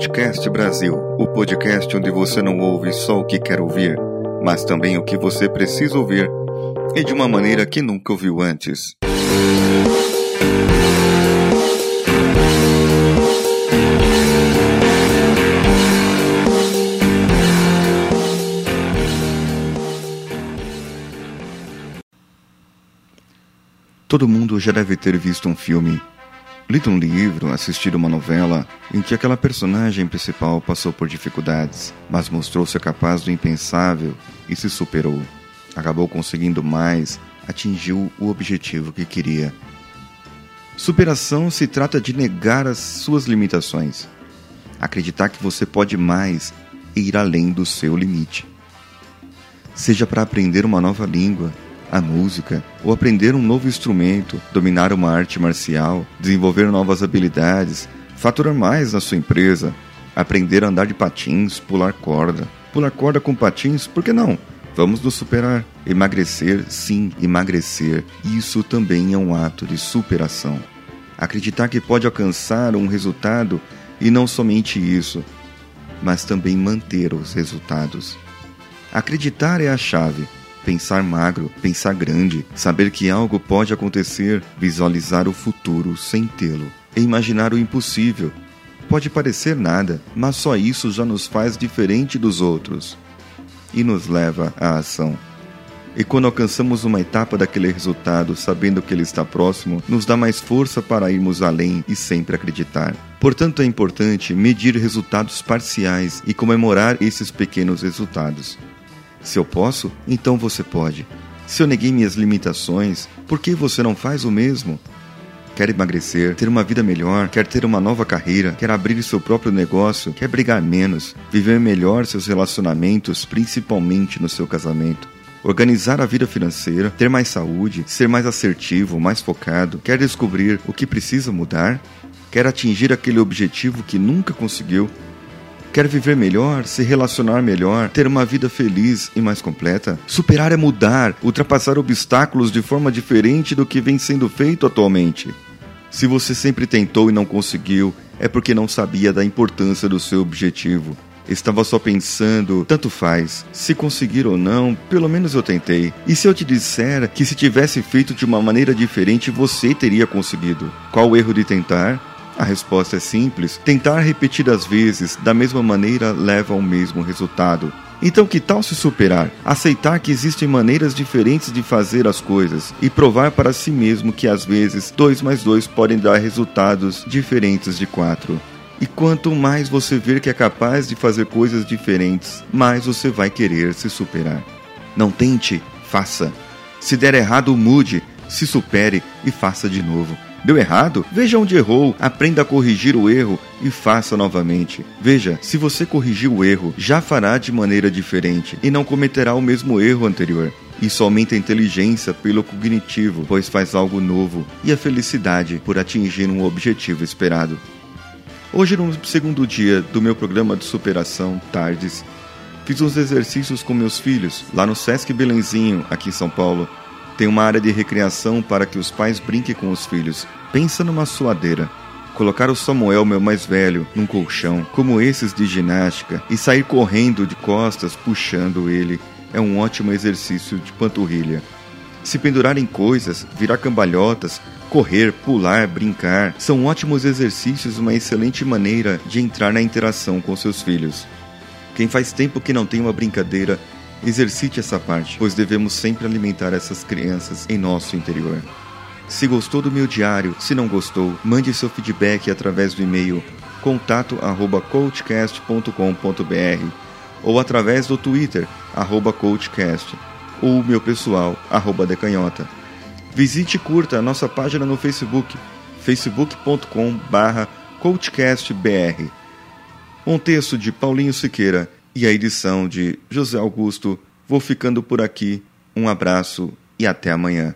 Coachcast Brasil, o podcast onde você não ouve só o que quer ouvir, mas também o que você precisa ouvir e de uma maneira que nunca ouviu antes. Todo mundo já deve ter visto um filme, lido um livro, assistido uma novela em que aquela personagem principal passou por dificuldades, mas mostrou-se capaz do impensável e se superou. Acabou conseguindo mais, atingiu o objetivo que queria. Superação se trata de negar as suas limitações, acreditar que você pode mais e ir além do seu limite. Seja para aprender uma nova língua, a música, ou aprender um novo instrumento, dominar uma arte marcial, desenvolver novas habilidades, faturar mais na sua empresa, aprender a andar de patins, pular corda. Pular corda com patins, por que não? Vamos nos superar. Emagrecer, sim, emagrecer. Isso também é um ato de superação. Acreditar que pode alcançar um resultado e não somente isso, mas também manter os resultados. Acreditar é a chave pensar magro, pensar grande, saber que algo pode acontecer, visualizar o futuro sem tê-lo, imaginar o impossível. Pode parecer nada, mas só isso já nos faz diferente dos outros e nos leva à ação. E quando alcançamos uma etapa daquele resultado, sabendo que ele está próximo, nos dá mais força para irmos além e sempre acreditar. Portanto, é importante medir resultados parciais e comemorar esses pequenos resultados. Se eu posso, então você pode. Se eu neguei minhas limitações, por que você não faz o mesmo? Quer emagrecer, ter uma vida melhor, quer ter uma nova carreira, quer abrir seu próprio negócio, quer brigar menos, viver melhor seus relacionamentos, principalmente no seu casamento. Organizar a vida financeira, ter mais saúde, ser mais assertivo, mais focado, quer descobrir o que precisa mudar, quer atingir aquele objetivo que nunca conseguiu, Quer viver melhor, se relacionar melhor, ter uma vida feliz e mais completa? Superar é mudar, ultrapassar obstáculos de forma diferente do que vem sendo feito atualmente. Se você sempre tentou e não conseguiu, é porque não sabia da importância do seu objetivo. Estava só pensando, tanto faz, se conseguir ou não, pelo menos eu tentei. E se eu te disser que se tivesse feito de uma maneira diferente, você teria conseguido? Qual o erro de tentar? A resposta é simples: tentar repetidas vezes da mesma maneira leva ao mesmo resultado. Então, que tal se superar? Aceitar que existem maneiras diferentes de fazer as coisas e provar para si mesmo que às vezes 2 mais 2 podem dar resultados diferentes de 4. E quanto mais você ver que é capaz de fazer coisas diferentes, mais você vai querer se superar. Não tente, faça. Se der errado, mude, se supere e faça de novo. Deu errado? Veja onde errou, aprenda a corrigir o erro e faça novamente. Veja, se você corrigir o erro, já fará de maneira diferente e não cometerá o mesmo erro anterior. Isso aumenta a inteligência pelo cognitivo, pois faz algo novo, e a felicidade por atingir um objetivo esperado. Hoje, no segundo dia do meu programa de superação, Tardes, fiz uns exercícios com meus filhos, lá no Sesc Belenzinho, aqui em São Paulo. Tem uma área de recreação para que os pais brinquem com os filhos. Pensa numa suadeira. Colocar o Samuel, meu mais velho, num colchão, como esses de ginástica, e sair correndo de costas puxando ele é um ótimo exercício de panturrilha. Se pendurar em coisas, virar cambalhotas, correr, pular, brincar, são ótimos exercícios uma excelente maneira de entrar na interação com seus filhos. Quem faz tempo que não tem uma brincadeira Exercite essa parte, pois devemos sempre alimentar essas crianças em nosso interior. Se gostou do meu diário, se não gostou, mande seu feedback através do e-mail contato@coachcast.com.br ou através do Twitter @coachcast ou meu pessoal @decanhota. Visite e curta a nossa página no Facebook facebook.com/coachcastbr. Um texto de Paulinho Siqueira e a edição de José Augusto. Vou ficando por aqui. Um abraço e até amanhã.